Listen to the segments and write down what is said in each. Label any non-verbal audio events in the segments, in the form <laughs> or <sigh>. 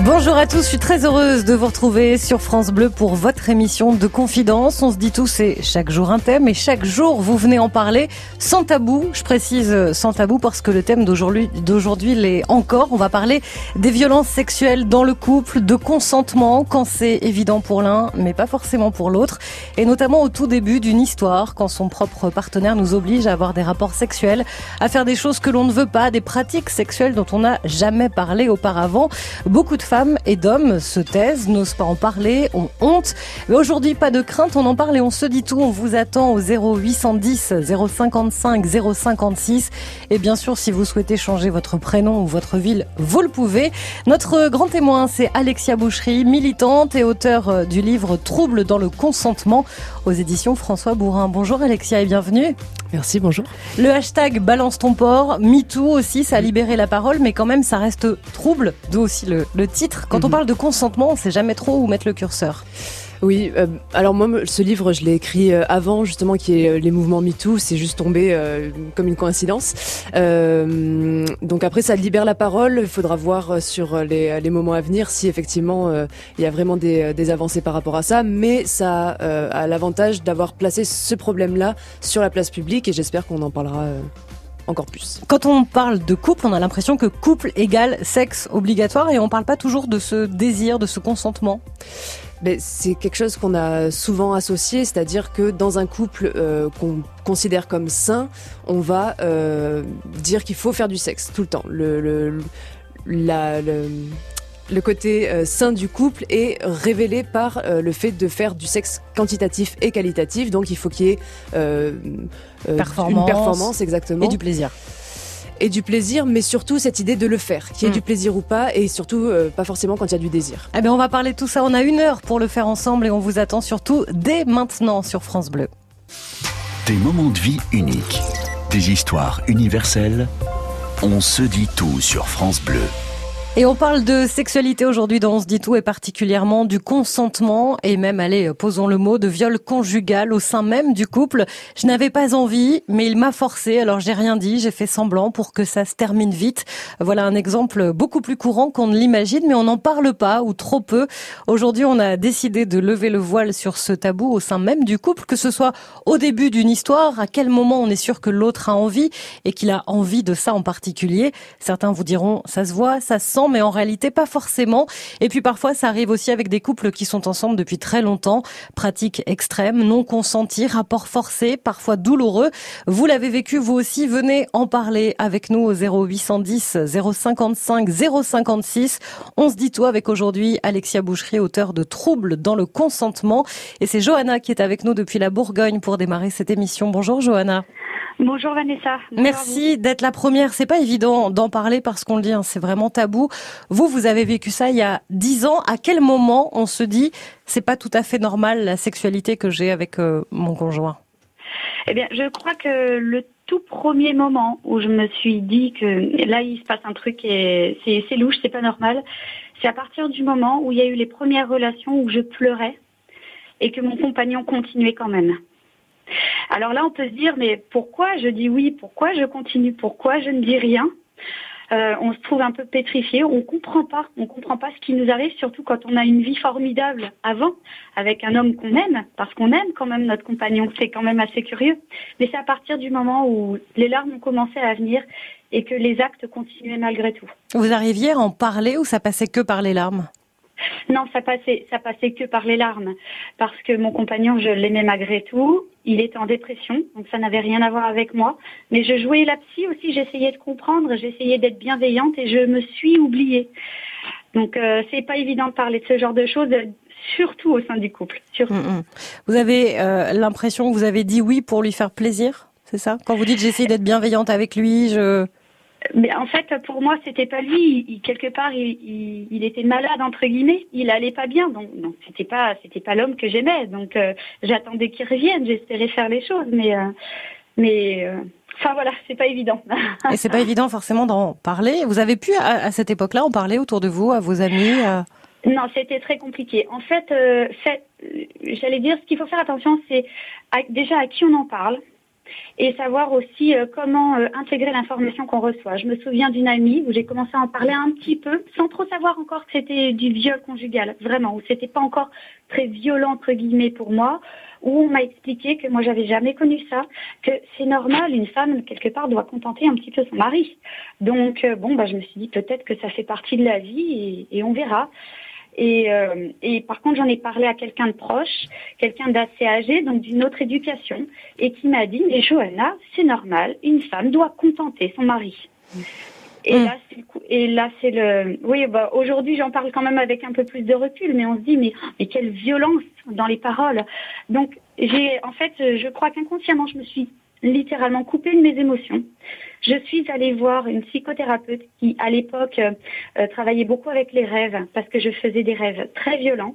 Bonjour à tous, je suis très heureuse de vous retrouver sur France Bleu pour votre émission de confidence. On se dit tout, c'est chaque jour un thème et chaque jour vous venez en parler sans tabou. Je précise euh, sans tabou parce que le thème d'aujourd'hui, d'aujourd'hui l'est encore. On va parler des violences sexuelles dans le couple, de consentement quand c'est évident pour l'un mais pas forcément pour l'autre et notamment au tout début d'une histoire quand son propre partenaire nous oblige à avoir des rapports sexuels, à faire des choses que l'on ne veut pas, des pratiques sexuelles dont on n'a jamais parlé auparavant. Beaucoup de femmes et d'hommes se taisent, n'osent pas en parler, ont honte. Mais aujourd'hui, pas de crainte, on en parle et on se dit tout. On vous attend au 0810 055 056. Et bien sûr, si vous souhaitez changer votre prénom ou votre ville, vous le pouvez. Notre grand témoin, c'est Alexia Boucherie, militante et auteur du livre Troubles dans le consentement aux éditions François Bourrin. Bonjour Alexia et bienvenue. Merci, bonjour. Le hashtag balance ton port, MeToo aussi, ça a libéré la parole, mais quand même ça reste trouble, d'où aussi le, le titre. Quand on Mhm. parle de consentement, on sait jamais trop où mettre le curseur. Oui, euh, alors moi, ce livre, je l'ai écrit euh, avant justement qu'il y ait euh, les mouvements MeToo, c'est juste tombé euh, comme une coïncidence. Euh, donc après, ça libère la parole, il faudra voir sur les, les moments à venir si effectivement il y a vraiment des, des avancées par rapport à ça, mais ça a l'avantage d'avoir placé ce problème-là sur la place publique et j'espère qu'on en parlera encore plus. Quand on parle de couple, on a l'impression que couple égale sexe obligatoire et on parle pas toujours de ce désir, de ce consentement. Ben, c'est quelque chose qu'on a souvent associé, c'est-à-dire que dans un couple euh, qu'on considère comme sain, on va euh, dire qu'il faut faire du sexe tout le temps. Le côté euh, sain du couple est révélé par euh, le fait de faire du sexe quantitatif et qualitatif, donc il faut qu'il y ait euh, euh, Performance. une performance exactement Et du plaisir. et du plaisir, mais surtout cette idée de le faire, qu'il y ait Mm. du plaisir ou pas, et surtout euh, pas forcément quand il y a du désir. Eh bien, on va parler de tout ça. On a une heure pour le faire ensemble et on vous attend surtout dès maintenant sur France Bleu. Des moments de vie uniques, des histoires universelles. On se dit tout sur France Bleu. Et on parle de sexualité aujourd'hui dans On se dit tout et particulièrement du consentement et même, allez, posons le mot, de viol conjugal au sein même du couple. Je n'avais pas envie, mais il m'a forcé, alors j'ai rien dit, j'ai fait semblant pour que ça se termine vite. Voilà un exemple beaucoup plus courant qu'on ne l'imagine, mais on n'en parle pas ou trop peu. Aujourd'hui, on a décidé de lever le voile sur ce tabou au sein même du couple, que ce soit au début d'une histoire, à quel moment on est sûr que l'autre a envie et qu'il a envie de ça en particulier. Certains vous diront, ça se voit, ça se sent, mais en réalité pas forcément. Et puis parfois, ça arrive aussi avec des couples qui sont ensemble depuis très longtemps. Pratiques extrêmes, non consenties, rapports forcés, parfois douloureux. Vous l'avez vécu vous aussi, venez en parler avec nous au 0810 055 056. On se dit tout avec aujourd'hui Alexia Boucherie, auteur de Troubles dans le consentement. Et c'est Johanna qui est avec nous depuis la Bourgogne pour démarrer cette émission. Bonjour Johanna. Bonjour Vanessa. Bonjour Merci d'être la première. C'est pas évident d'en parler parce qu'on le dit, hein, c'est vraiment tabou. Vous, vous avez vécu ça il y a dix ans. À quel moment on se dit c'est pas tout à fait normal la sexualité que j'ai avec euh, mon conjoint? Eh bien, je crois que le tout premier moment où je me suis dit que là il se passe un truc et c'est c'est louche, c'est pas normal, c'est à partir du moment où il y a eu les premières relations où je pleurais et que mon compagnon continuait quand même. Alors là, on peut se dire mais pourquoi je dis oui, pourquoi je continue, pourquoi je ne dis rien? Euh, on se trouve un peu pétrifié, on comprend pas, on comprend pas ce qui nous arrive, surtout quand on a une vie formidable avant, avec un homme qu'on aime, parce qu'on aime quand même notre compagnon, c'est quand même assez curieux. Mais c'est à partir du moment où les larmes ont commencé à venir et que les actes continuaient malgré tout. Vous arriviez à en parler ou ça passait que par les larmes? Non, ça passait, ça passait que par les larmes, parce que mon compagnon, je l'aimais malgré tout. Il était en dépression, donc ça n'avait rien à voir avec moi. Mais je jouais la psy aussi, j'essayais de comprendre, j'essayais d'être bienveillante et je me suis oubliée. Donc euh, c'est pas évident de parler de ce genre de choses, surtout au sein du couple. Surtout. Mm, mm. Vous avez euh, l'impression que vous avez dit oui pour lui faire plaisir c'est ça? Quand vous dites j'essaye d'être bienveillante avec lui, je... Mais en fait, pour moi, c'était pas lui. Il, quelque part, il, il, il, était malade entre guillemets. Il allait pas bien, donc donc c'était pas c'était pas l'homme que j'aimais. Donc euh, j'attendais qu'il revienne. J'espérais faire les choses, mais euh, mais euh, enfin voilà, c'est pas évident. <laughs> Et c'est pas évident forcément d'en parler. Vous avez pu à, à cette époque-là en parler autour de vous, à vos amis à... Non, c'était très compliqué. En fait, euh, fait j'allais dire, ce qu'il faut faire attention, c'est déjà à qui on en parle. Et savoir aussi euh, comment euh, intégrer l'information qu'on reçoit. Je me souviens d'une amie où j'ai commencé à en parler un petit peu, sans trop savoir encore que c'était du viol conjugal, vraiment, où c'était pas encore très violent entre guillemets pour moi, où on m'a expliqué que moi j'avais jamais connu ça, que c'est normal, une femme quelque part doit contenter un petit peu son mari. Donc euh, bon, bah je me suis dit peut-être que ça fait partie de la vie et, et on verra. Et, euh, et par contre, j'en ai parlé à quelqu'un de proche, quelqu'un d'assez âgé, donc d'une autre éducation, et qui m'a dit, mais Johanna, c'est normal, une femme doit contenter son mari. Et mm. là, c'est le et là, c'est le, oui, bah, aujourd'hui, j'en parle quand même avec un peu plus de recul, mais on se dit, mais, mais quelle violence dans les paroles. Donc, j'ai, en fait, je crois qu'inconsciemment, je me suis littéralement coupée de mes émotions. Je suis allée voir une psychothérapeute qui, à l'époque, euh, travaillait beaucoup avec les rêves parce que je faisais des rêves très violents.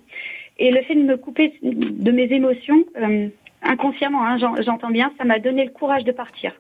Et le fait de me couper de mes émotions, euh, inconsciemment, hein, j'entends bien, ça m'a donné le courage de partir.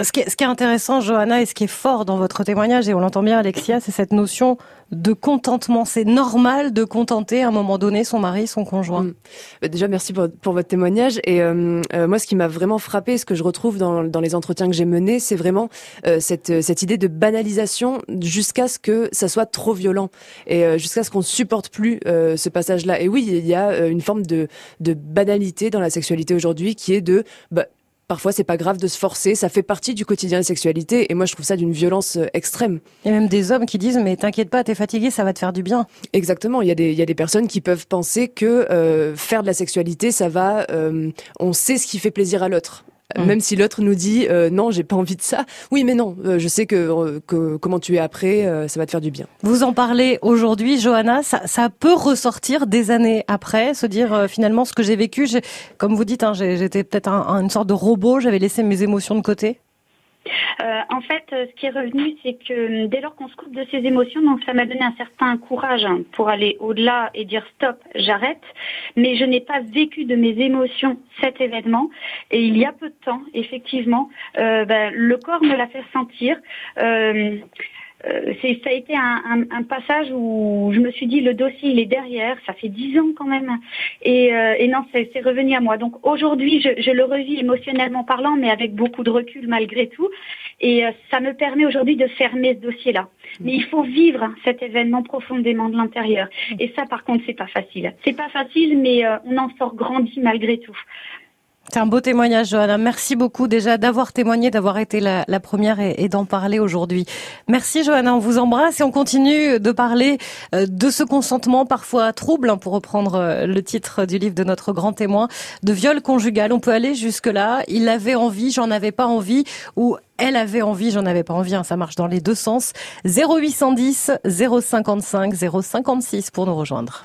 ce, qui est, ce qui est intéressant, Johanna, et ce qui est fort dans votre témoignage, et on l'entend bien, Alexia, c'est cette notion de contentement. C'est normal de contenter à un moment donné son mari, son conjoint. Mm. Bah, déjà, merci pour, votre témoignage. Et euh, euh, moi, ce qui m'a vraiment frappé, ce que je retrouve dans, dans les entretiens que j'ai menés, c'est vraiment euh, cette, cette idée de banalisation jusqu'à ce que ça soit trop violent et jusqu'à ce qu'on supporte plus ce passage-là. Et oui, il y a une forme de, de banalité dans la sexualité aujourd'hui qui est de bah, Parfois, c'est pas grave de se forcer, ça fait partie du quotidien de la sexualité, et moi, je trouve ça d'une violence euh, extrême. Il y a même des hommes qui disent, mais t'inquiète pas, t'es fatigué, ça va te faire du bien. Exactement. Il y a des, il y a des personnes qui peuvent penser que euh, faire de la sexualité, ça va, euh, on sait ce qui fait plaisir à l'autre. Mmh. Même si l'autre nous dit euh, non, j'ai pas envie de ça. Oui, mais non, euh, je sais que, euh, que, comment tu es après, ça va te faire du bien. Vous en parlez aujourd'hui, Johanna. Ça, ça, peut ressortir des années après, se dire finalement ce que j'ai vécu. Comme vous dites, hein, j'étais peut-être une sorte de robot. J'avais laissé mes émotions de côté. Euh, en fait, euh, ce qui est revenu, c'est que euh, dès lors qu'on se coupe de ses émotions, donc ça m'a donné un certain courage hein, pour aller au-delà et dire stop, j'arrête. Mais je n'ai pas vécu de mes émotions cet événement. Et il y a peu de temps, effectivement, ben, le corps me l'a fait sentir. Euh, c'est ça a été un, un, un, passage où je me suis dit le dossier il est derrière, ça fait dix ans quand même, et, euh, et non c'est revenu à moi. Donc aujourd'hui je, je, le revis émotionnellement parlant, mais avec beaucoup de recul malgré tout, et euh, ça me permet aujourd'hui de fermer ce dossier-là. Mais il faut vivre cet événement profondément de l'intérieur, et ça par contre c'est pas facile. C'est pas facile, mais on en sort grandi malgré tout. C'est un beau témoignage, Johanna. Merci beaucoup déjà d'avoir témoigné, d'avoir été la, première et, d'en parler aujourd'hui. Merci, Johanna. On vous embrasse et on continue de parler euh, de ce consentement parfois trouble, hein, pour reprendre euh, le titre du livre de notre grand témoin, de viol conjugal. On peut aller jusque-là. Il avait envie, j'en avais pas envie, ou elle avait envie, j'en avais pas envie. Hein. Ça marche dans les deux sens. 0810 055 056 pour nous rejoindre.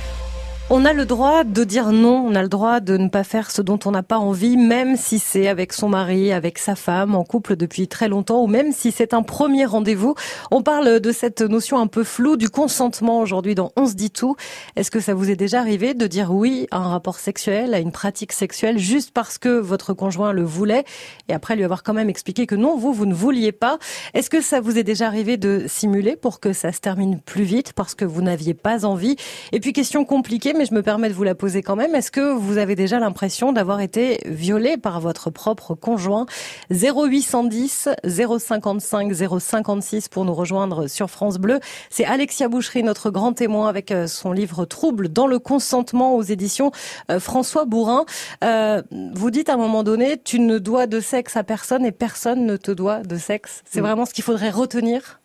On a le droit de dire non, on a le droit de ne pas faire ce dont on n'a pas envie, même si c'est avec son mari, avec sa femme, en couple depuis très longtemps, ou même si c'est un premier rendez-vous. On parle de cette notion un peu floue du consentement aujourd'hui dans On se dit tout. Est-ce que ça vous est déjà arrivé de dire oui à un rapport sexuel, à une pratique sexuelle, juste parce que votre conjoint le voulait, et après lui avoir quand même expliqué que non, vous, vous ne vouliez pas? Est-ce que ça vous est déjà arrivé de simuler pour que ça se termine plus vite, parce que vous n'aviez pas envie? Et puis question compliquée, mais je me permets de vous la poser quand même. Est-ce que vous avez déjà l'impression d'avoir été violé par votre propre conjoint? 0810 055 056 pour nous rejoindre sur France Bleu. C'est Alexia Boucherie, notre grand témoin avec euh, son livre Trouble dans le consentement aux éditions euh, François Bourrin. Euh, vous dites à un moment donné, tu ne dois de sexe à personne et personne ne te doit de sexe. C'est vraiment ce qu'il faudrait retenir?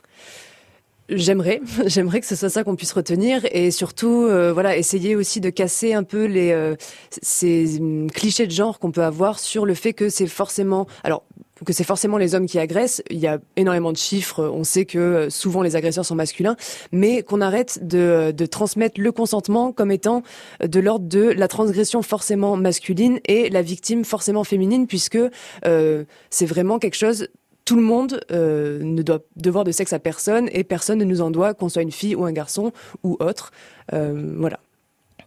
J'aimerais, <laughs> j'aimerais que ce soit ça qu'on puisse retenir et surtout, euh, voilà, essayer aussi de casser un peu les euh, ces hum, clichés de genre qu'on peut avoir sur le fait que c'est forcément, alors que c'est forcément les hommes qui agressent. Il y a énormément de chiffres. On sait que euh, souvent les agresseurs sont masculins, mais qu'on arrête de, de transmettre le consentement comme étant de l'ordre de la transgression forcément masculine et la victime forcément féminine, puisque euh, c'est vraiment quelque chose tout le monde euh, ne doit devoir de sexe à personne et personne ne nous en doit, qu'on soit une fille ou un garçon ou autre. Euh, voilà.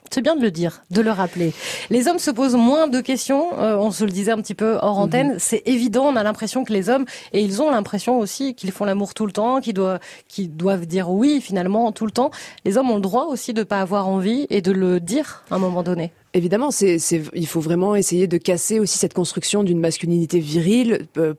C'est bien de le dire, de le rappeler. Les hommes se posent moins de questions. Euh, on se le disait un petit peu hors mhm. antenne. C'est évident. On a l'impression que les hommes, et ils ont l'impression aussi qu'ils font l'amour tout le temps, qu'ils doivent, dire oui finalement tout le temps. Les hommes ont le droit aussi de pas avoir envie et de le dire à un moment donné. Évidemment, c'est, il faut vraiment essayer de casser aussi cette construction d'une masculinité virile. Euh,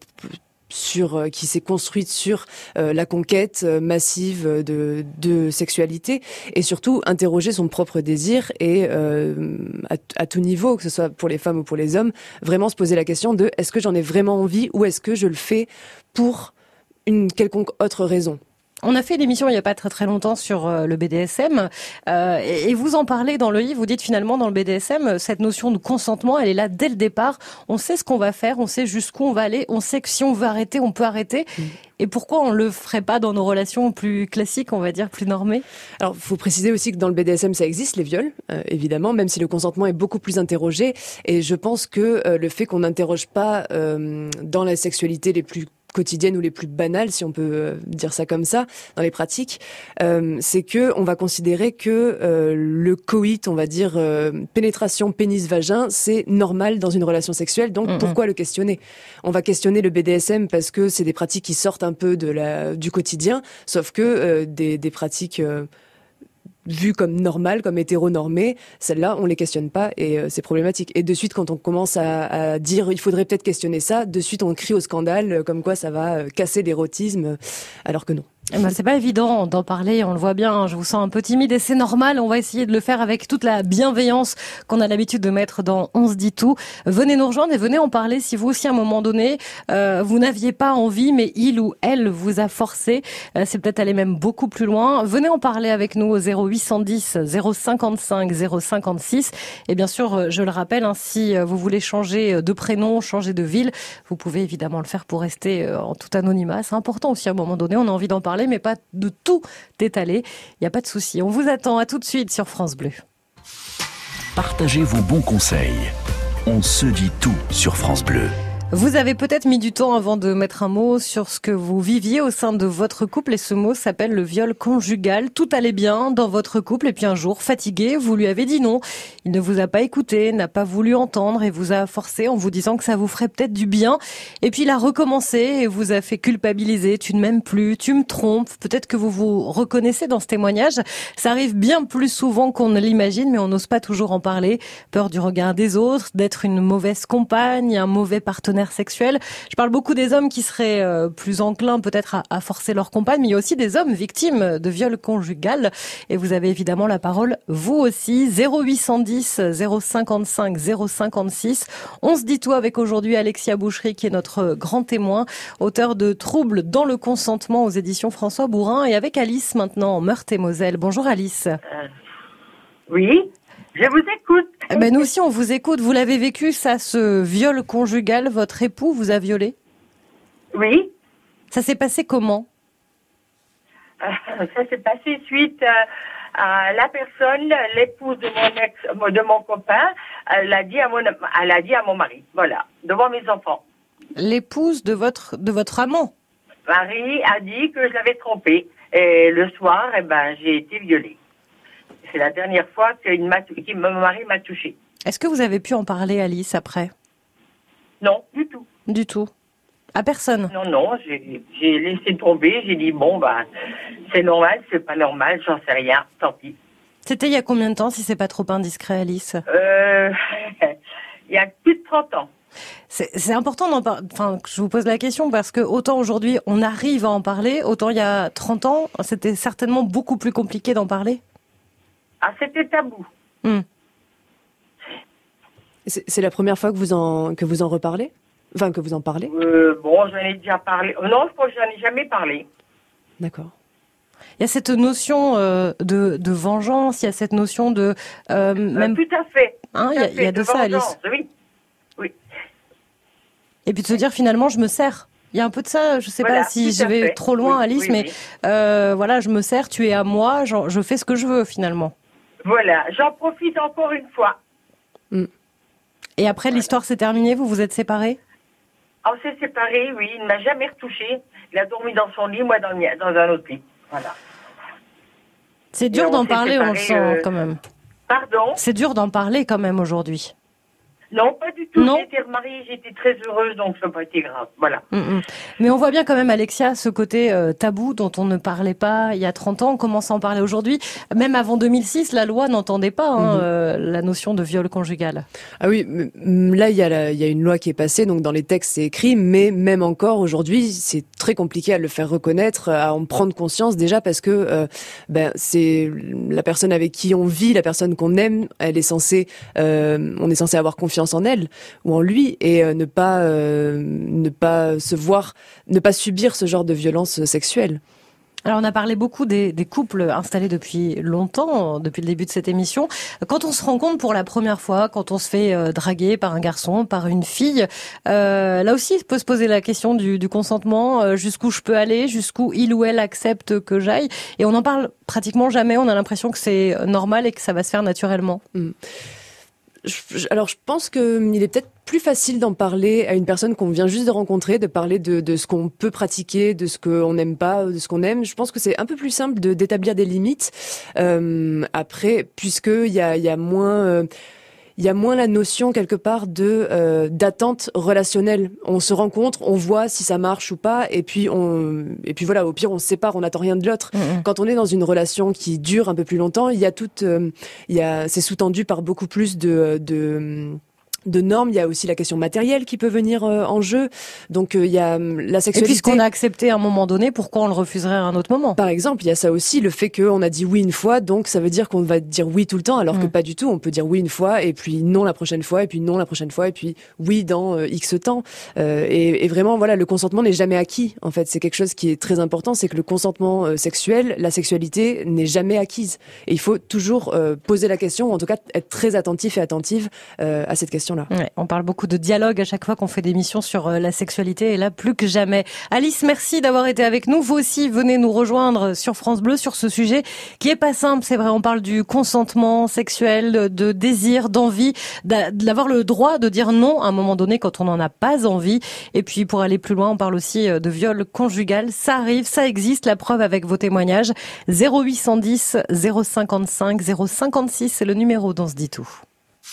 sur euh, qui s'est construite sur euh, la conquête euh, massive de, de sexualité et surtout interroger son propre désir et à, à, tout niveau, que ce soit pour les femmes ou pour les hommes, vraiment se poser la question de est-ce que j'en ai vraiment envie ou est-ce que je le fais pour une quelconque autre raison. On a fait une émission il n'y a pas très très longtemps sur euh, le BDSM euh, et, vous en parlez dans le livre. Vous dites finalement dans le BDSM cette notion de consentement, elle est là dès le départ. On sait ce qu'on va faire, on sait jusqu'où on va aller, on sait que si on veut arrêter, on peut arrêter. Mm. Et pourquoi on le ferait pas dans nos relations plus classiques, on va dire plus normées? Alors, faut préciser aussi que dans le BDSM, ça existe les viols, euh, évidemment, même si le consentement est beaucoup plus interrogé. Et je pense que le fait qu'on n'interroge pas dans la sexualité les plus quotidiennes ou les plus banales, si on peut euh, dire ça comme ça, dans les pratiques, euh, c'est que on va considérer que euh, le coït, on va dire pénétration pénis-vagin, c'est normal dans une relation sexuelle. Donc pourquoi le questionner? On va questionner le BDSM parce que c'est des pratiques qui sortent un peu de la du quotidien, sauf que des, des pratiques vues comme normales, comme hétéronormées, celles-là, on les questionne pas et euh, c'est problématique. Et de suite, quand on commence à, à dire il faudrait peut-être questionner ça, de suite on crie au scandale, euh, comme quoi ça va euh, casser l'érotisme, alors que non. Eh ben, c'est pas évident d'en parler, on le voit bien, je vous sens un peu timide et c'est normal, on va essayer de le faire avec toute la bienveillance qu'on a l'habitude de mettre dans On se dit tout. Venez nous rejoindre et venez en parler si vous aussi à un moment donné, euh, vous n'aviez pas envie mais il ou elle vous a forcé, euh, c'est peut-être aller même beaucoup plus loin. Venez en parler avec nous au 0810 055 056 et bien sûr, euh, je le rappelle, hein, si vous voulez changer de prénom, changer de ville, vous pouvez évidemment le faire pour rester en tout anonymat. C'est important aussi à un moment donné, on a envie d'en parler mais pas de tout étaler. Il n'y a pas de souci. On vous attend à tout de suite sur France Bleu. Partagez vos bons conseils. On se dit tout sur France Bleu. Vous avez peut-être mis du temps avant de mettre un mot sur ce que vous viviez au sein de votre couple et ce mot s'appelle le viol conjugal. Tout allait bien dans votre couple et puis un jour, fatigué, vous lui avez dit non. Il ne vous a pas écouté, n'a pas voulu entendre et vous a forcé en vous disant que ça vous ferait peut-être du bien. Et puis il a recommencé et vous a fait culpabiliser. Tu ne m'aimes plus, tu me trompes. Peut-être que vous vous reconnaissez dans ce témoignage. Ça arrive bien plus souvent qu'on ne l'imagine, mais on n'ose pas toujours en parler. Peur du regard des autres, d'être une mauvaise compagne, un mauvais partenaire Je parle beaucoup des hommes qui seraient euh, plus enclins peut-être à, forcer leur compagne, mais il y a aussi des hommes victimes de viol conjugal. Et vous avez évidemment la parole, vous aussi, 0810 055 056. On se dit tout avec aujourd'hui Alexia Boucherie, qui est notre grand témoin, auteur de Troubles dans le consentement aux éditions François Bourrin, et avec Alice maintenant en Meurthe et Moselle. Bonjour Alice. Euh, oui. Je vous écoute. Eh ben nous aussi, on vous écoute. Vous l'avez vécu, ça, ce viol conjugal. Votre époux vous a violé? Oui. Ça s'est passé comment? Euh, Ça s'est passé suite euh, à la personne, l'épouse de mon ex, de mon copain, elle l'a dit à mon, elle a dit à mon mari. Voilà, devant mes enfants. L'épouse de votre, de votre amant? Marie a dit que je l'avais trompé. Et le soir, eh ben, j'ai été violée. C'est la dernière fois que mon mari m'a touchée. Est-ce que vous avez pu en parler, Alice, après? Non, du tout. Du tout À personne? Non, non, j'ai laissé tomber. J'ai dit, bon, bah, c'est normal, c'est pas normal, j'en sais rien, tant pis. C'était il y a combien de temps, si c'est pas trop indiscret, Alice? Euh, <laughs> Il y a plus de 30 ans. C'est important d'en parler. Enfin, je vous pose la question parce que autant aujourd'hui on arrive à en parler, autant il y a 30 ans, c'était certainement beaucoup plus compliqué d'en parler. Ah, c'était tabou. Hmm. C'est la première fois que vous en que vous en reparlez? Enfin, que vous en parlez? Euh, Bon, j'en ai déjà parlé. Euh, non, je crois que j'en ai jamais parlé. D'accord. Il y a cette notion euh, de, de, vengeance, il y a cette notion de... même... tout à fait. Hein, il, y a, de, ça, Alice. Oui. oui. Et puis de se dire finalement, je me sers. Il y a un peu de ça, je ne sais pas si je vais trop loin, Alice, mais voilà, je me sers, tu es à moi, je fais ce que je veux finalement. Voilà, j'en profite encore une fois. Mm. Et après, l'histoire s'est terminée, vous vous êtes séparés? On s'est séparés, oui. Il ne m'a jamais retouché. Il a dormi dans son lit, moi dans, dans un autre lit. Voilà. C'est dur d'en parler, on le sent euh, quand même. Pardon? C'est dur d'en parler quand même aujourd'hui. Non, pas du tout. Été remariée, j'étais très heureuse, donc ça n'a pas été grave. Voilà. Mm, mm. Mais on voit bien quand même, Alexia, ce côté euh, tabou dont on ne parlait pas il y a 30 ans. On commence à en parler aujourd'hui. Même avant 2006, la loi n'entendait pas hein, Mhm. euh, la notion de viol conjugal. Ah oui, là il y, a la- il y a une loi qui est passée, donc dans les textes c'est écrit, mais même encore aujourd'hui c'est très compliqué à le faire reconnaître, à en prendre conscience déjà parce que euh, ben c'est la personne avec qui on vit, la personne qu'on aime, elle est censée, euh, on est censé avoir confiance en elle ou en lui et euh, ne pas euh, ne pas se voir, ne pas subir ce genre de violence sexuelle. Alors on a parlé beaucoup des, des couples installés depuis longtemps, depuis le début de cette émission. Quand on se rencontre pour la première fois, quand on se fait euh, draguer par un garçon, par une fille, euh, là aussi il peut se poser la question du, du consentement, euh, jusqu'où je peux aller, jusqu'où il ou elle accepte que j'aille. Et on en parle pratiquement jamais, on a l'impression que c'est normal et que ça va se faire naturellement. Je- je- alors je pense que hum, il est peut-être plus facile d'en parler à une personne qu'on vient juste de rencontrer, de parler de, de ce qu'on peut pratiquer, de ce qu'on n'aime pas, de ce qu'on aime. Je pense que c'est un peu plus simple de d'établir des limites. Euh, après, puisque il y a, y a moins euh, il y a moins la notion quelque part de euh, d'attente relationnelle. On se rencontre, on voit si ça marche ou pas, et puis on et puis voilà. Au pire, on se sépare, on n'attend rien de l'autre. Quand on est dans une relation qui dure un peu plus longtemps, il y a toute, euh, il y a, c'est sous-tendu par beaucoup plus de, de de normes, il y a aussi la question matérielle qui peut venir euh, en jeu. Donc euh, il y a hum, la Et sexualité. puisqu'on a accepté à un moment donné, pourquoi on le refuserait à un autre moment? Par exemple, il y a ça aussi, le fait qu'on a dit oui une fois, donc ça veut dire qu'on va dire oui tout le temps, alors que Mm. pas du tout. On peut dire oui une fois, et puis non la prochaine fois, et puis non la prochaine fois, et puis oui dans euh, X temps. Euh, et, et vraiment, voilà, le consentement n'est jamais acquis. En fait, c'est quelque chose qui est très important, c'est que le consentement euh, sexuel, la sexualité n'est jamais acquise. Et il faut toujours euh, poser la question, ou en tout cas être très attentif et attentive euh, à cette on parle beaucoup de dialogue à chaque fois qu'on fait des missions sur euh, la sexualité et là plus que jamais. Alice, merci d'avoir été avec nous. Vous aussi venez nous rejoindre sur France Bleu sur ce sujet qui est pas simple, c'est vrai. On parle du consentement sexuel, de, désir, d'envie, d'a- d'avoir le droit de dire non à un moment donné quand on n'en a pas envie. Et puis pour aller plus loin, on parle aussi euh, de viol conjugal. Ça arrive, ça existe. La preuve avec vos témoignages. 0810 055 056, c'est le numéro dont se dit tout.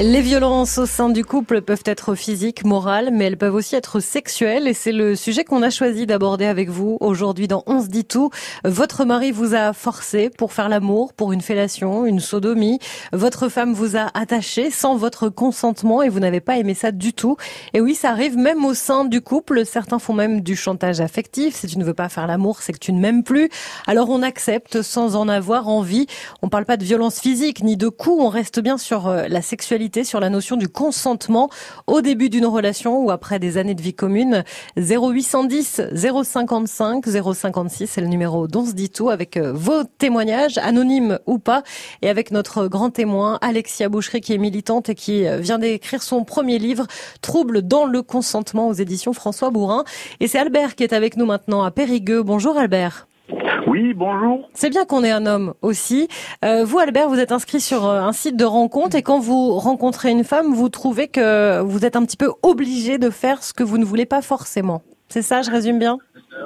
Les violences au sein du couple peuvent être physiques, morales, mais elles peuvent aussi être sexuelles et c'est le sujet qu'on a choisi d'aborder avec vous aujourd'hui dans On se dit tout. Votre mari vous a forcé pour faire l'amour, pour une fellation, une sodomie. Votre femme vous a attaché sans votre consentement et vous n'avez pas aimé ça du tout. Et oui, ça arrive même au sein du couple. Certains font même du chantage affectif. Si tu ne veux pas faire l'amour, c'est que tu ne m'aimes plus. Alors on accepte sans en avoir envie. On parle pas de violence physique ni de coups. On reste bien sur euh, la sexualité, sur la notion du consentement au début d'une relation ou après des années de vie commune. 0810 055 056, c'est le numéro dont se dit tout avec euh, vos témoignages, anonymes ou pas, et avec notre grand témoin Alexia Boucherie qui est militante et qui euh, vient d'écrire son premier livre Troubles dans le consentement aux éditions François Bourrin. Et c'est Albert qui est avec nous maintenant à Périgueux. Bonjour Albert. Oui, bonjour. C'est bien qu'on ait un homme aussi. Euh, vous, Albert, vous êtes inscrit sur euh, un site de rencontre et quand vous rencontrez une femme, vous trouvez que vous êtes un petit peu obligé de faire ce que vous ne voulez pas forcément. C'est ça, je résume bien?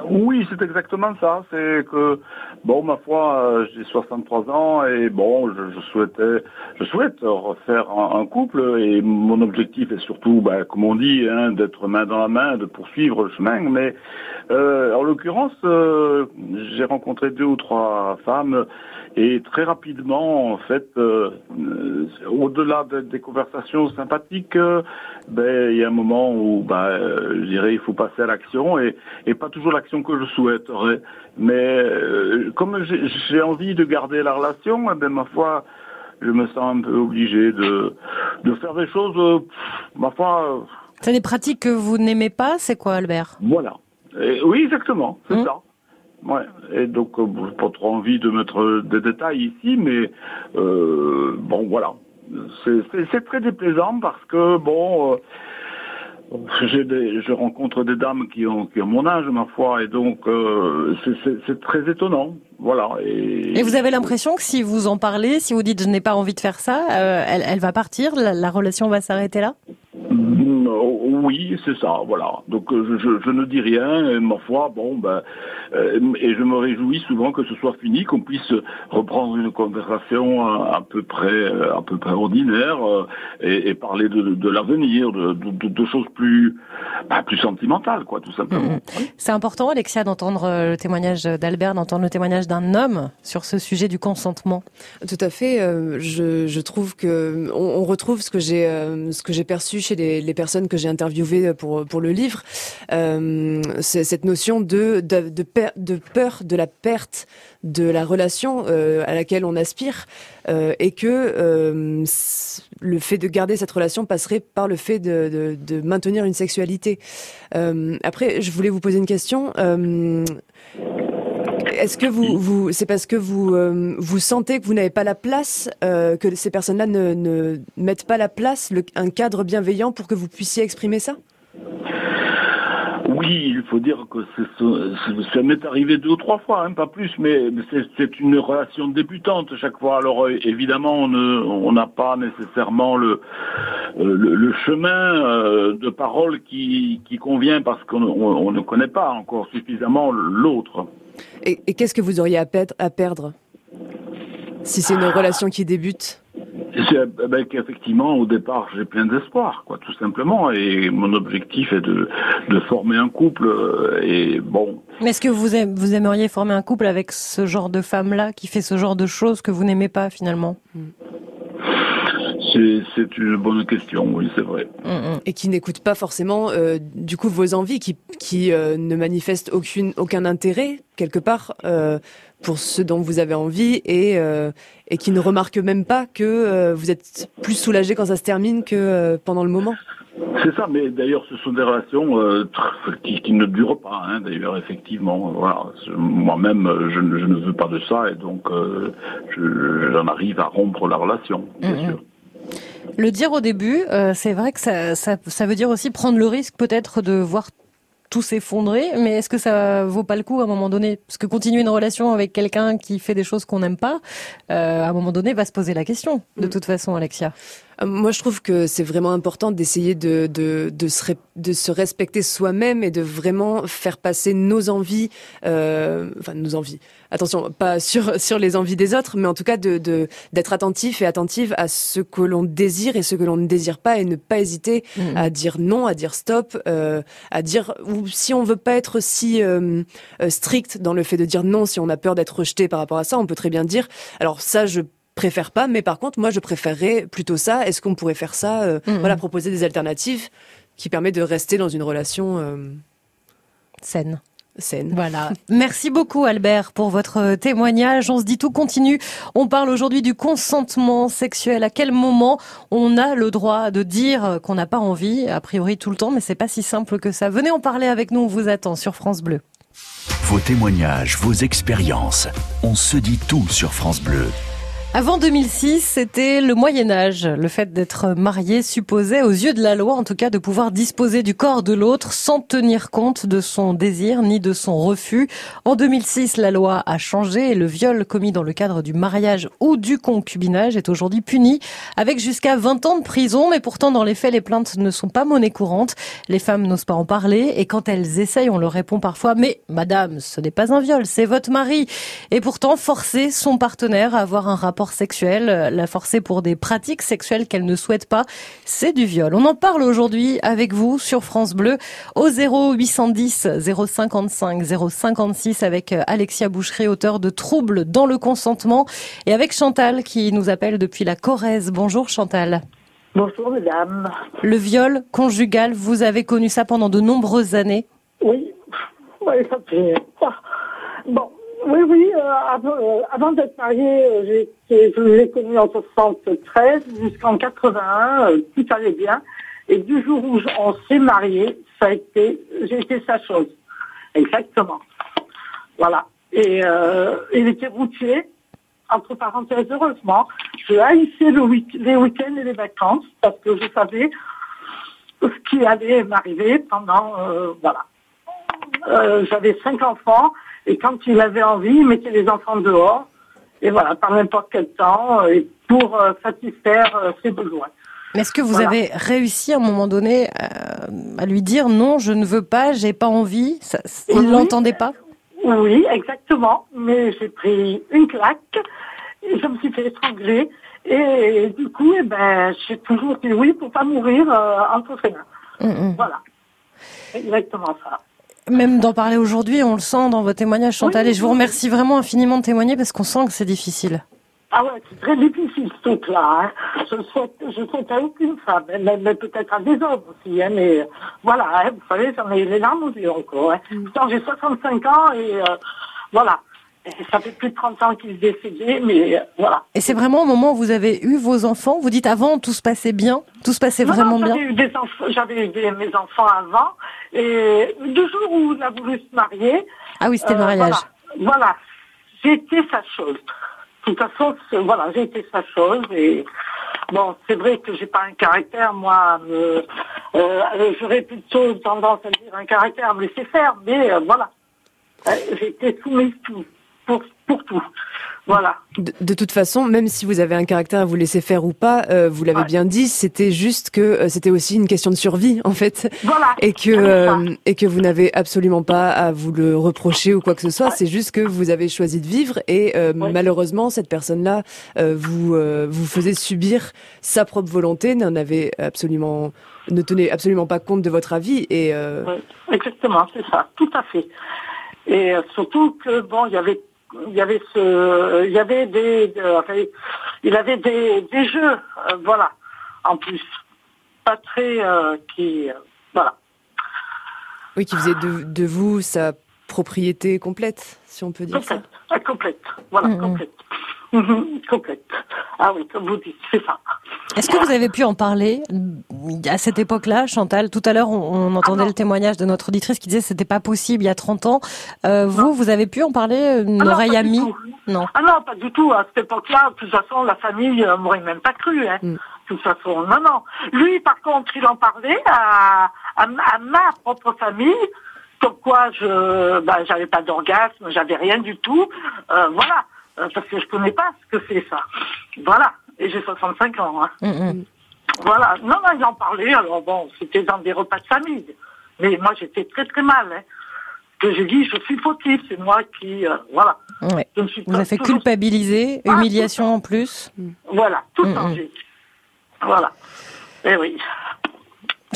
Oui, c'est exactement ça. C'est que, bon, ma foi, euh, j'ai 63 ans et bon, je, je souhaitais, je souhaite refaire un, un couple et mon objectif est surtout, bah, comme on dit, hein, d'être main dans la main, de poursuivre le chemin. Mais euh, en l'occurrence, euh, j'ai rencontré deux ou trois femmes et très rapidement, en fait, euh, euh, au-delà de- des conversations sympathiques, euh, ben il y a un moment où, ben, euh, je dirais, il faut passer à l'action et, et pas toujours l'action que je souhaiterais. Mais euh, comme j'ai envie de garder la relation, eh ben ma foi, je me sens un peu obligé de de faire des choses, euh, pff, ma foi, C'est des pratiques que vous n'aimez pas, c'est quoi, Albert? Voilà. Et- oui, exactement, c'est Hum. ça. Ouais. Et donc, euh, pas trop envie de mettre des détails ici, mais euh, bon, voilà. C'est- très déplaisant parce que bon, euh, des- je rencontre des dames qui ont, qui ont mon âge, ma foi, et donc euh, c'est- très étonnant. Voilà. Et, Et vous avez l'impression que si vous en parlez, si vous dites je n'ai pas envie de faire ça, euh, elle, elle va partir, la, la relation va s'arrêter là? Oui, c'est ça, voilà. Donc je, je, ne dis rien, et ma foi, bon, ben, et je me réjouis souvent que ce soit fini, qu'on puisse reprendre une conversation à, peu près, à peu près ordinaire, et, et parler de, de l'avenir, de, de, de, choses plus, bah, plus sentimentales, quoi, tout simplement. Mm-hmm. C'est important, Alexia, d'entendre le témoignage d'Albert, d'entendre le témoignage d'un homme sur ce sujet du consentement. Tout à fait. je, je trouve que on, on retrouve ce que j'ai, ce que j'ai perçu chez les, les personnes que j'ai interviewées pour pour le livre, euh, cette notion de de, de, de, peur de la perte de la relation euh, à laquelle on aspire, euh, et que le fait de garder cette relation passerait par le fait de, de, maintenir une sexualité. Après, je voulais vous poser une question. Est-ce que vous, c'est parce que vous, euh, vous sentez que vous n'avez pas la place, euh, que ces personnes-là ne, mettent pas la place, un cadre bienveillant pour que vous puissiez exprimer ça? Oui, il faut dire que ça m'est arrivé deux ou trois fois, hein, pas plus, mais c'est une relation débutante chaque fois. Alors euh, évidemment, on n'a pas nécessairement le, chemin de parole qui convient parce qu'on ne connaît pas encore suffisamment l'autre. Et, et qu'est-ce que vous auriez à, perdre, à perdre si c'est une relation qui débute? Eh ben, qu'effectivement, au départ, j'ai plein d'espoir, quoi, tout simplement. Et mon objectif est de, de former un couple. euh, Et bon, Mais est-ce que vous, vous aimeriez former un couple avec ce genre de femme-là qui fait ce genre de choses que vous n'aimez pas finalement? C'est une bonne question, oui, c'est vrai. Mm, mm. et qui n'écoute pas forcément euh, du coup vos envies, qui, qui euh, ne manifeste aucune, aucun intérêt quelque part euh, pour ce dont vous avez envie et, euh, et qui ne remarque même pas que euh, vous êtes plus soulagé quand ça se termine que euh, pendant le moment? C'est ça, mais d'ailleurs, ce sont des relations euh, qui, qui ne durent pas, hein, d'ailleurs, effectivement. Voilà. Moi-même, je, ne- je ne veux pas de ça, et donc euh, je- j'en arrive à rompre la relation, bien Mhm. sûr. Le dire au début, euh, c'est vrai que ça, ça, ça veut dire aussi prendre le risque peut-être de voir tout s'effondrer, mais est-ce que ça vaut pas le coup à un moment donné? Parce que continuer une relation avec quelqu'un qui fait des choses qu'on n'aime pas, euh, à un moment donné, va se poser la question. De Mm. toute façon, Alexia. Euh, Moi, je trouve que c'est vraiment important d'essayer de, de, de, se, de se respecter soi-même et de vraiment faire passer nos envies, euh, enfin nos envies. Attention, pas <laughs> sur sur les envies des autres, mais en tout cas de de- d'être attentif et attentive à ce que l'on désire et ce que l'on ne désire pas et ne pas hésiter Mm. à dire non, à dire stop, euh, à dire ou si on veut pas être si euh, euh, strict dans le fait de dire non, si on a peur d'être rejeté par rapport à ça, on peut très bien dire. Alors ça, je préfère pas, mais par contre, moi, je préférerais plutôt ça. Est-ce qu'on pourrait faire ça euh, Mhm. Voilà, proposer des alternatives qui permettent de rester dans une relation euh, Scène. saine. Voilà. Merci beaucoup Albert pour votre témoignage. On se dit tout continue. On parle aujourd'hui du consentement sexuel. À quel moment on a le droit de dire qu'on n'a pas envie A priori tout le temps, mais c'est pas si simple que ça. Venez en parler avec nous. On vous attend sur France Bleu. Vos témoignages, vos expériences. On se dit tout sur France Bleu. Avant 2006, c'était le Moyen Âge. Le fait d'être marié supposait, aux yeux de la loi, en tout cas, de pouvoir disposer du corps de l'autre sans tenir compte de son désir ni de son refus. En 2006, la loi a changé et le viol commis dans le cadre du mariage ou du concubinage est aujourd'hui puni avec jusqu'à 20 ans de prison. Mais pourtant, dans les faits, les plaintes ne sont pas monnaie courante. Les femmes n'osent pas en parler et quand elles essayent, on leur répond parfois, mais madame, ce n'est pas un viol, c'est votre mari. Et pourtant, forcer son partenaire à avoir un rapport sexuel, euh, la forcer pour des pratiques sexuelles qu'elle ne souhaite pas, c'est du viol. On en parle aujourd'hui avec vous sur France Bleu au 0810 055 056 avec euh, Alexia Boucherie, auteur de Troubles dans le consentement et avec Chantal qui nous appelle depuis la Corrèze. Bonjour Chantal. Bonjour mesdames. Le viol conjugal, vous avez connu ça pendant de nombreuses années? Oui, oui ça fait... Bon, oui, oui, euh, avant, euh, d'être mariée, euh, je l'ai connu en 73 jusqu'en 81, euh, tout allait bien. Et du jour où on s'est mariés, ça a été, j'ai été sa chose. Exactement. Voilà. Et euh, il était routier, entre parenthèses, heureusement. Je haïssais le week- les week-ends et les vacances parce que je savais ce qui allait m'arriver pendant, euh, voilà. Euh, J'avais cinq enfants et quand il avait envie, il mettait les enfants dehors et voilà, par n'importe quel temps euh, et pour euh, satisfaire euh, ses besoins. Mais est-ce que vous avez réussi à un moment donné à lui dire non, je ne veux pas, j'ai pas envie ça, Il Oui. l'entendait pas? Oui, exactement. Mais j'ai pris une claque, et je me suis fait étrangler. Et du coup, eh ben, j'ai toujours dit oui pour pas mourir euh, entre ses mains. Mm, mm. Voilà. Exactement ça. Même d'en parler aujourd'hui, on le sent dans vos témoignages, Chantal. Oui, et je vous remercie vraiment infiniment de témoigner parce qu'on sent que c'est difficile. Ah ouais, c'est très difficile ce truc-là. Hein. Je souhaite, je souhaite à aucune femme, mais, mais peut-être à des hommes aussi. Hein, mais voilà, hein, vous savez, j'en ai les larmes aux yeux encore. Hein. Pourtant, j'ai 65 ans et euh, voilà. Ça fait plus de 30 ans qu'il est décédé, mais euh, voilà. Et c'est vraiment au moment où vous avez eu vos enfants, vous dites avant tout se passait bien, tout se passait Non, vraiment non, bien. J'avais eu, des mes enfants avant, et le jour où on a voulu se marier, Ah oui, c'était le euh, mariage. Voilà, voilà. j'ai été fâcheuse. De toute façon, voilà, j'ai été fâcheuse et bon, c'est vrai que j'ai pas un caractère, moi, euh, euh, j'aurais plutôt tendance à dire un caractère à me laisser faire, mais voilà, été soumise tout, pour, pour tout, voilà. De, de toute façon, même si vous avez un caractère à vous laisser faire ou pas, euh, vous l'avez Ouais. bien dit, c'était juste que euh, c'était aussi une question de survie en fait, Voilà. et que euh, et que vous n'avez absolument pas à vous le reprocher ou quoi que ce soit. C'est juste que vous avez choisi de vivre et Ouais. malheureusement cette personne-là vous vous faisait subir sa propre volonté, n'en avait absolument ne tenait absolument pas compte de votre avis et exactement, c'est ça, tout à fait. Et surtout que bon, il y avait, il y avait ce, il y avait des, euh, il avait des, des jeux, euh, voilà, en plus, pas très, euh, qui, euh, voilà. oui qui faisait de, de vous sa propriété complète, si on peut dire. Complète, ah, complète, voilà, Mhm. complète. <laughs> Complète. Ah oui, comme vous dites, c'est ça. Est-ce que vous avez pu en parler à cette époque-là, Chantal? Tout à l'heure, on, on entendait Ah non. le témoignage de notre auditrice qui disait que c'était pas possible il y a 30 ans. Euh, vous, vous avez pu en parler Une Ah non, oreille pas du amie. Non. Ah non, pas du tout. À cette époque-là, de toute façon, la famille euh, m'aurait même pas cru. Hein. Mm. De toute façon, non, non. Lui, par contre, il en parlait à, à, ma- à ma propre famille, comme quoi je, bah, j'avais pas d'orgasme, j'avais rien du tout. Euh, voilà, Euh, parce que je connais pas ce que c'est ça. Voilà. Et j'ai 65 ans. Hein. Mm, mm. Voilà. Non, non, il en parlait. Alors bon, c'était dans des repas de famille. Mais moi, j'étais très très mal. Hein. Que j'ai dit, je suis fautif. C'est moi qui, euh, voilà. Ouais. Je me suis Vous avez fait toujours culpabiliser, Ah, humiliation en plus. Voilà, tout Mm, changé. Voilà. Eh oui.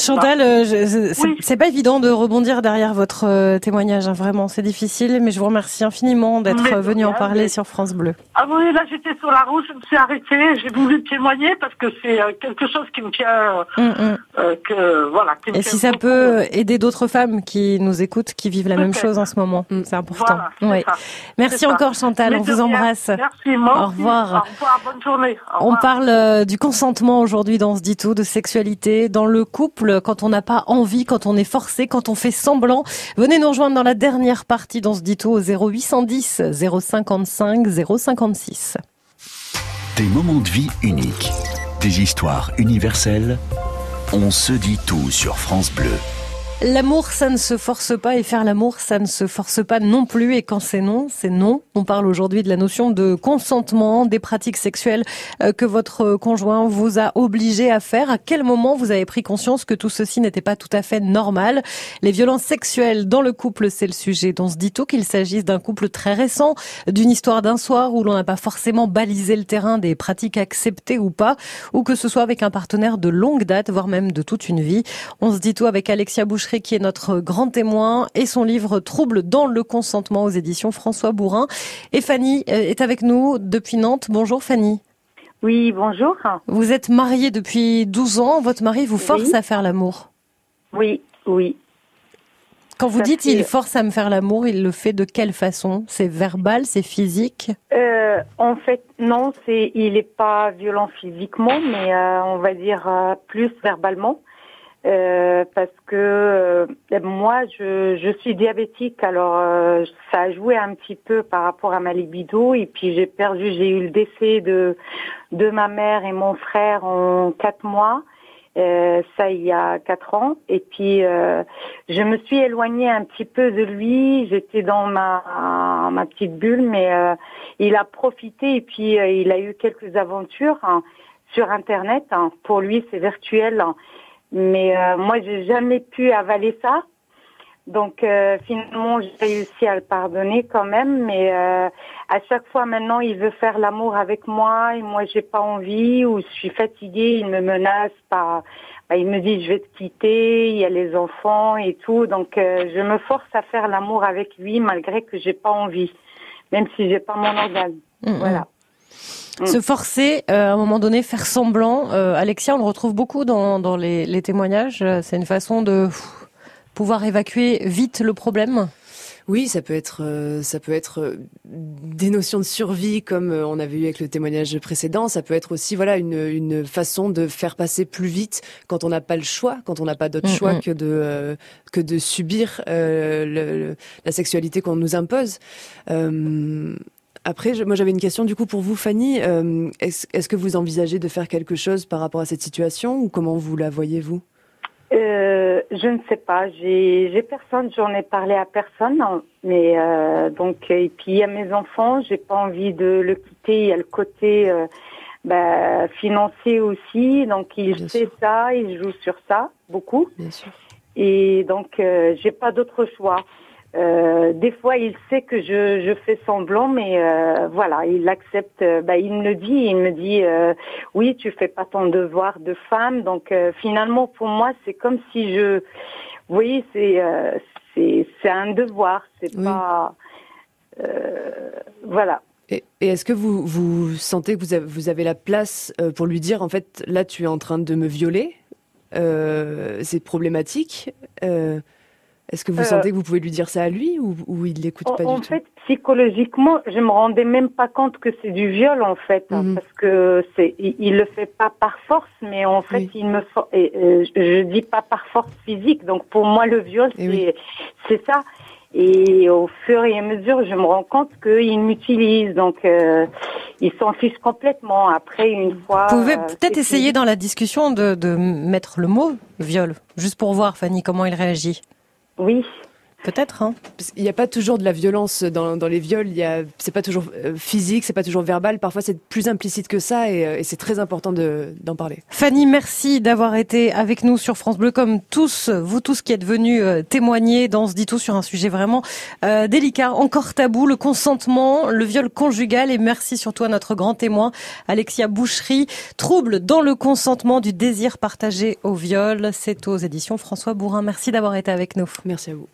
Chantal, euh, c'est Oui. pas évident de rebondir derrière votre euh, témoignage, hein, vraiment, c'est difficile, mais je vous remercie infiniment d'être euh, venu en parler mais- sur France Bleu. Ah oui, là j'étais sur la route, je me suis arrêtée, j'ai voulu témoigner parce que c'est euh, quelque chose qui me tient, Mm, mm. euh, que voilà. Qui me Et tient si ça beaucoup. peut aider d'autres femmes qui nous écoutent, qui vivent la même chose en ce moment, Mm. c'est important. Voilà, Ouais. Merci ça. encore Chantal, Mais on vous embrasse. Merci, moi Au revoir. Au revoir, bonne journée. Au On revoir. parle euh, du consentement aujourd'hui dans ce dit tout, de sexualité, dans le couple, quand on n'a pas envie, quand on est forcé, quand on fait semblant. Venez nous rejoindre dans la dernière partie dans ce dit tout au 0810 055 056. Des moments de vie uniques, des histoires universelles. On se dit tout sur France Bleu. L'amour, ça ne se force pas et faire l'amour, ça ne se force pas non plus. Et quand c'est non, c'est non. On parle aujourd'hui de la notion de consentement, des pratiques sexuelles euh, que votre conjoint vous a obligé à faire. À quel moment vous avez pris conscience que tout ceci n'était pas tout à fait normal? Les violences sexuelles dans le couple, c'est le sujet dont se dit tout qu'il s'agisse d'un couple très récent, d'une histoire d'un soir où l'on n'a pas forcément balisé le terrain des pratiques acceptées ou pas, ou que ce soit avec un partenaire de longue date, voire même de toute une vie. On se dit tout avec Alexia Qui est notre grand témoin et son livre Trouble dans le consentement aux éditions François Bourrin. Et Fanny euh, est avec nous depuis Nantes. Bonjour Fanny. Oui, bonjour. Vous êtes mariée depuis 12 ans. Votre mari vous force Oui. à faire l'amour. Oui, oui. Quand vous Ça dites fait- il force à me faire l'amour, il le fait de quelle façon? C'est verbal, c'est physique? Euh, en fait, non, c'est il est pas violent physiquement, mais euh, on va dire euh, plus verbalement. Euh, parce que euh, moi, je, je suis diabétique, alors euh, ça a joué un petit peu par rapport à ma libido. Et puis j'ai perdu, j'ai eu le décès de de ma mère et mon frère en quatre mois. Euh, ça il y a quatre ans. Et puis euh, je me suis éloignée un petit peu de lui. J'étais dans ma ma petite bulle, mais il a profité et puis il a eu quelques aventures. hein. sur Internet. Hein. Pour lui, c'est virtuel. Hein. Mais euh, moi, j'ai jamais pu avaler ça. Donc euh, finalement, j'ai réussi à le pardonner quand même, mais euh, à chaque fois maintenant, il veut faire l'amour avec moi et moi, j'ai pas envie ou je suis fatiguée, il me menace par, bah, il me dit je vais te quitter, il y a les enfants et tout, donc euh, je me force à faire l'amour avec lui malgré que j'ai pas envie, même si j'ai pas mon orgasme. Mm, mm. Voilà. Se forcer, euh, à un moment donné, faire semblant. Euh, Alexia, on le retrouve beaucoup dans, dans les, les témoignages. C'est une façon de pff, pouvoir évacuer vite le problème. Oui, ça peut être, euh, ça peut être euh, des notions de survie comme euh, on avait eu avec le témoignage précédent. Ça peut être aussi, voilà, une, une façon de faire passer plus vite quand on n'a pas le choix, quand on n'a pas d'autre Mm, choix mm. que de euh, que de subir euh, le- le- la sexualité qu'on nous impose. Euh, après, je- moi j'avais une question du coup pour vous, Fanny. Euh, Est-ce est-ce que vous envisagez de faire quelque chose par rapport à cette situation ou comment vous la voyez-vous Euh, je ne sais pas. J'ai, j'ai personne. J'en ai parlé à personne. hein. Mais euh, donc et puis il y a mes enfants. J'ai pas envie de le quitter. Il y a le côté euh, bah, financier aussi. Donc il Bien sait sûr. ça. Il joue sur ça beaucoup. Bien sûr. Et donc j'ai pas d'autre choix. Euh, des fois, il sait que je, je fais semblant, mais euh, voilà, il accepte. euh, bah, il me le dit, il me dit, euh, oui, tu fais pas ton devoir de femme. Donc finalement, pour moi, c'est comme si je, vous voyez, c'est c'est c'est un devoir. C'est Oui. pas, voilà. Et, et est-ce que vous, vous sentez que vous avez, vous avez la place pour lui dire, en fait, là, tu es en train de me violer C'est problématique Est-ce que vous Euh, sentez que vous pouvez lui dire ça à lui ou, ou il l'écoute En, pas en du tout fait, psychologiquement, je me rendais même pas compte que c'est du viol en fait, hein, Mhm. parce que c'est, il, il le fait pas par force, mais en fait, Oui. il me, et, euh, je dis pas par force physique. Donc pour moi, le viol, Eh c'est, oui. ça. Et au fur et à mesure, je me rends compte qu'il m'utilise, donc euh, il s'en fiche complètement. Après, une fois, Vous pouvez peut-être essayer dans la discussion de, de mettre le mot viol, juste pour voir, Fanny, comment il réagit. Oui. Peut-être, hein qu'il n'y a pas toujours de la violence dans, dans les viols. Il y a, c'est pas toujours euh, physique, c'est pas toujours verbal. Parfois, c'est plus implicite que ça, et, euh, et c'est très important de, d'en parler. Fanny, merci d'avoir été avec nous sur France Bleu, comme tous, vous tous qui êtes venus euh, témoigner dans ce dit tout sur un sujet vraiment euh, délicat, encore tabou, le consentement, le viol conjugal. Et merci surtout à notre grand témoin, Alexia Boucherie. Trouble dans le consentement du désir partagé au viol. C'est aux éditions François Bourrin. Merci d'avoir été avec nous. Merci à vous.